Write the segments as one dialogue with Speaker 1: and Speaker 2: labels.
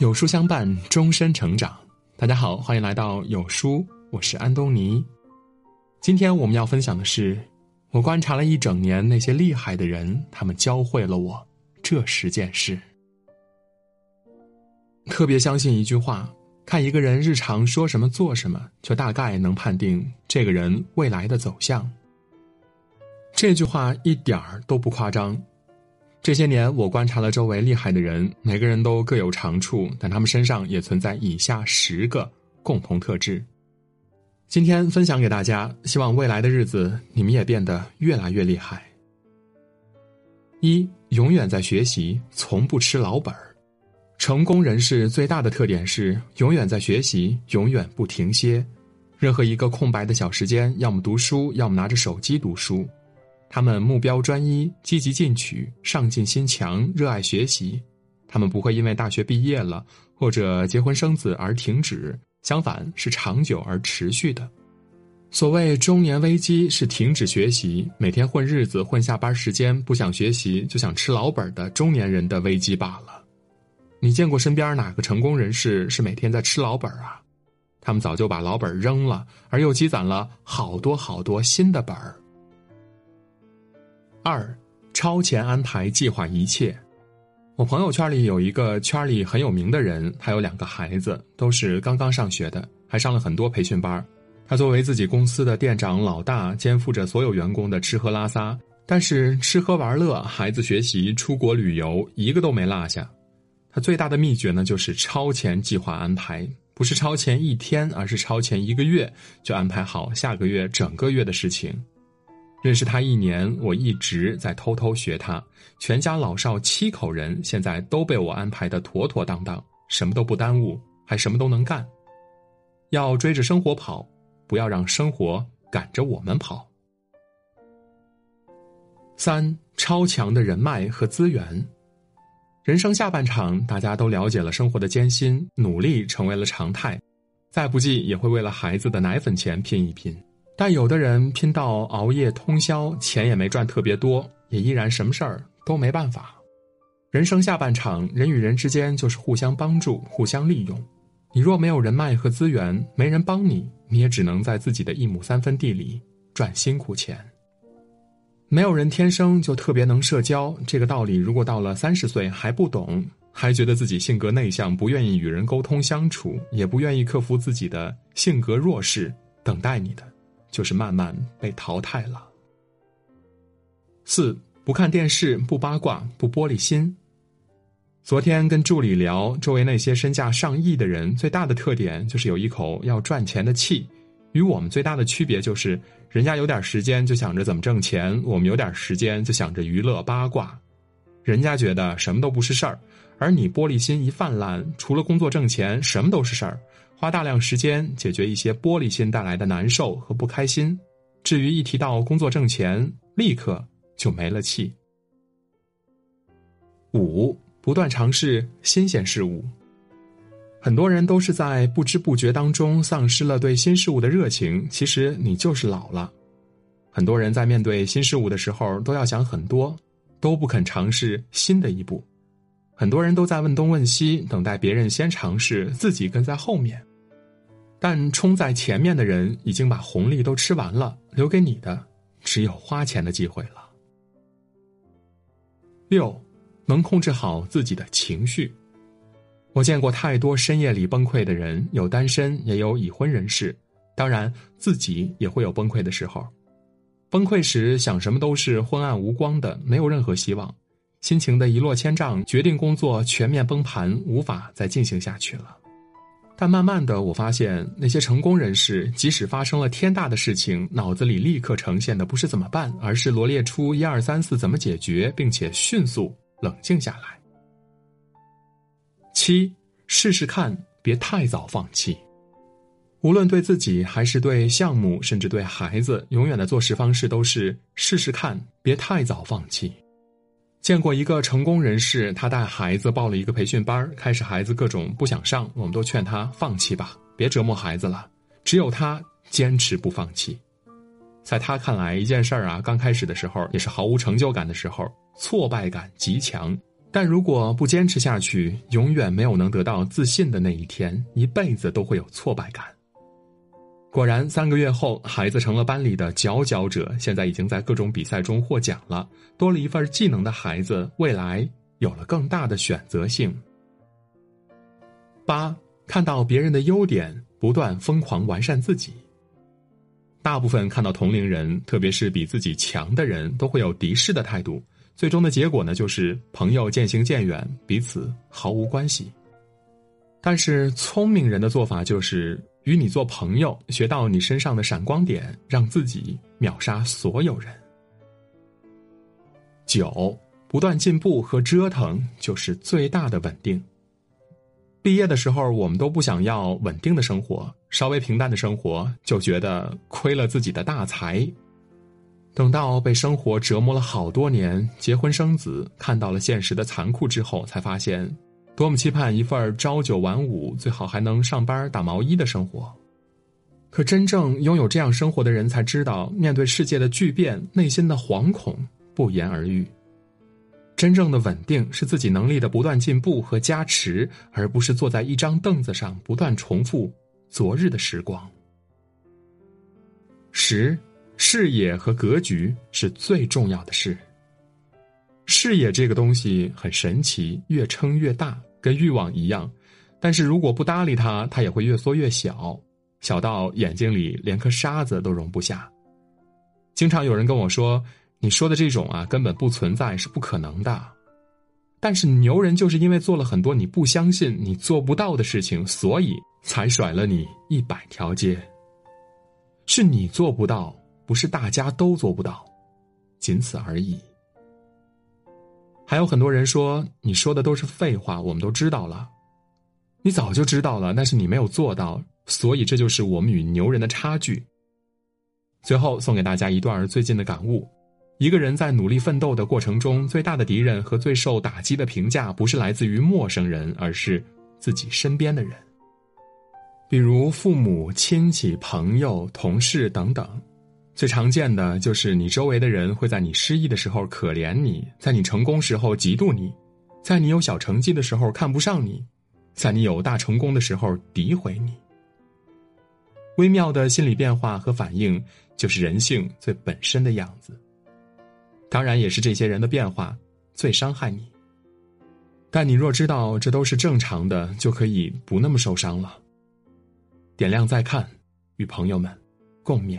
Speaker 1: 有书相伴，终身成长。大家好，欢迎来到有书，我是安东尼。今天我们要分享的是，我观察了一整年那些厉害的人，他们教会了我这十件事。特别相信一句话：看一个人日常说什么做什么，就大概能判定这个人未来的走向。这句话一点儿都不夸张。这些年，我观察了周围厉害的人，每个人都各有长处，但他们身上也存在以下十个共同特质。今天分享给大家，希望未来的日子你们也变得越来越厉害。一，永远在学习，从不吃老本儿。成功人士最大的特点是永远在学习，永远不停歇。任何一个空白的小时间，要么读书，要么拿着手机读书。他们目标专一、积极进取、上进心强、热爱学习。他们不会因为大学毕业了或者结婚生子而停止，相反是长久而持续的。所谓中年危机，是停止学习、每天混日子、混下班时间，不想学习就想吃老本的中年人的危机罢了。你见过身边哪个成功人士是每天在吃老本啊？他们早就把老本扔了，而又积攒了好多好多新的本儿。二，超前安排计划一切。我朋友圈里有一个圈里很有名的人，他有两个孩子，都是刚刚上学的，还上了很多培训班。他作为自己公司的店长老大，肩负着所有员工的吃喝拉撒，但是吃喝玩乐、孩子学习、出国旅游，一个都没落下。他最大的秘诀呢，就是超前计划安排，不是超前一天，而是超前一个月就安排好下个月整个月的事情。认识他一年，我一直在偷偷学他。全家老少七口人，现在都被我安排的妥妥当当，什么都不耽误，还什么都能干。要追着生活跑，不要让生活赶着我们跑。三超强的人脉和资源，人生下半场，大家都了解了生活的艰辛，努力成为了常态，再不济也会为了孩子的奶粉钱拼一拼。但有的人拼到熬夜通宵，钱也没赚特别多，也依然什么事儿都没办法。人生下半场，人与人之间就是互相帮助、互相利用。你若没有人脉和资源，没人帮你，你也只能在自己的一亩三分地里赚辛苦钱。没有人天生就特别能社交，这个道理如果到了三十岁还不懂，还觉得自己性格内向，不愿意与人沟通相处，也不愿意克服自己的性格弱势，等待你的。就是慢慢被淘汰了。四不看电视，不八卦，不玻璃心。昨天跟助理聊，周围那些身价上亿的人，最大的特点就是有一口要赚钱的气。与我们最大的区别就是，人家有点时间就想着怎么挣钱，我们有点时间就想着娱乐八卦。人家觉得什么都不是事儿，而你玻璃心一泛滥，除了工作挣钱，什么都是事儿。花大量时间解决一些玻璃心带来的难受和不开心，至于一提到工作挣钱，立刻就没了气。五，不断尝试新鲜事物。很多人都是在不知不觉当中丧失了对新事物的热情，其实你就是老了。很多人在面对新事物的时候都要想很多，都不肯尝试新的一步。很多人都在问东问西，等待别人先尝试，自己跟在后面。但冲在前面的人已经把红利都吃完了，留给你的只有花钱的机会了。六，能控制好自己的情绪。我见过太多深夜里崩溃的人，有单身也有已婚人士，当然自己也会有崩溃的时候。崩溃时想什么都是昏暗无光的，没有任何希望，心情的一落千丈，决定工作全面崩盘，无法再进行下去了。但慢慢的，我发现那些成功人士，即使发生了天大的事情，脑子里立刻呈现的不是怎么办，而是罗列出一二三四怎么解决，并且迅速冷静下来。七，试试看，别太早放弃。无论对自己还是对项目，甚至对孩子，永远的做事方式都是试试看，别太早放弃。见过一个成功人士，他带孩子报了一个培训班开始孩子各种不想上，我们都劝他放弃吧，别折磨孩子了。只有他坚持不放弃。在他看来，一件事儿啊，刚开始的时候也是毫无成就感的时候，挫败感极强，但如果不坚持下去，永远没有能得到自信的那一天，一辈子都会有挫败感。果然，三个月后，孩子成了班里的佼佼者，现在已经在各种比赛中获奖了。多了一份技能的孩子，未来有了更大的选择性。八，看到别人的优点，不断疯狂完善自己。大部分看到同龄人，特别是比自己强的人，都会有敌视的态度。最终的结果呢，就是朋友渐行渐远，彼此毫无关系。但是聪明人的做法就是与你做朋友，学到你身上的闪光点，让自己秒杀所有人。九，不断进步和折腾就是最大的稳定。毕业的时候，我们都不想要稳定的生活，稍微平淡的生活就觉得亏了自己的大财。等到被生活折磨了好多年，结婚生子，看到了现实的残酷之后，才发现，多么期盼一份朝九晚五，最好还能上班打毛衣的生活。可真正拥有这样生活的人，才知道面对世界的巨变，内心的惶恐不言而喻。真正的稳定是自己能力的不断进步和加持，而不是坐在一张凳子上不断重复昨日的时光。十，视野和格局是最重要的事。视野这个东西很神奇，越撑越大，跟欲望一样，但是如果不搭理它，它也会越缩越小，小到眼睛里连颗沙子都容不下。经常有人跟我说。你说的这种啊，根本不存在，是不可能的。但是牛人就是因为做了很多你不相信、你做不到的事情，所以才甩了你一百条街。是你做不到，不是大家都做不到，仅此而已。还有很多人说你说的都是废话，我们都知道了。你早就知道了，但是你没有做到，所以这就是我们与牛人的差距。最后送给大家一段最近的感悟。一个人在努力奋斗的过程中，最大的敌人和最受打击的评价，不是来自于陌生人，而是自己身边的人，比如父母亲戚、朋友、同事等等。最常见的就是你周围的人会在你失意的时候可怜你，在你成功时候嫉妒你，在你有小成绩的时候看不上你，在你有大成功的时候诋毁你。微妙的心理变化和反应，就是人性最本身的样子。当然，也是这些人的变化最伤害你。但你若知道这都是正常的，就可以不那么受伤了。点亮再看，与朋友们共勉。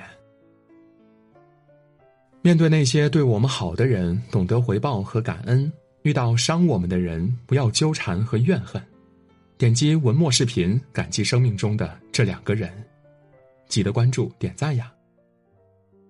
Speaker 1: 面对那些对我们好的人，懂得回报和感恩；遇到伤我们的人，不要纠缠和怨恨。点击文末视频，感激生命中的这两个人。记得关注、点赞呀！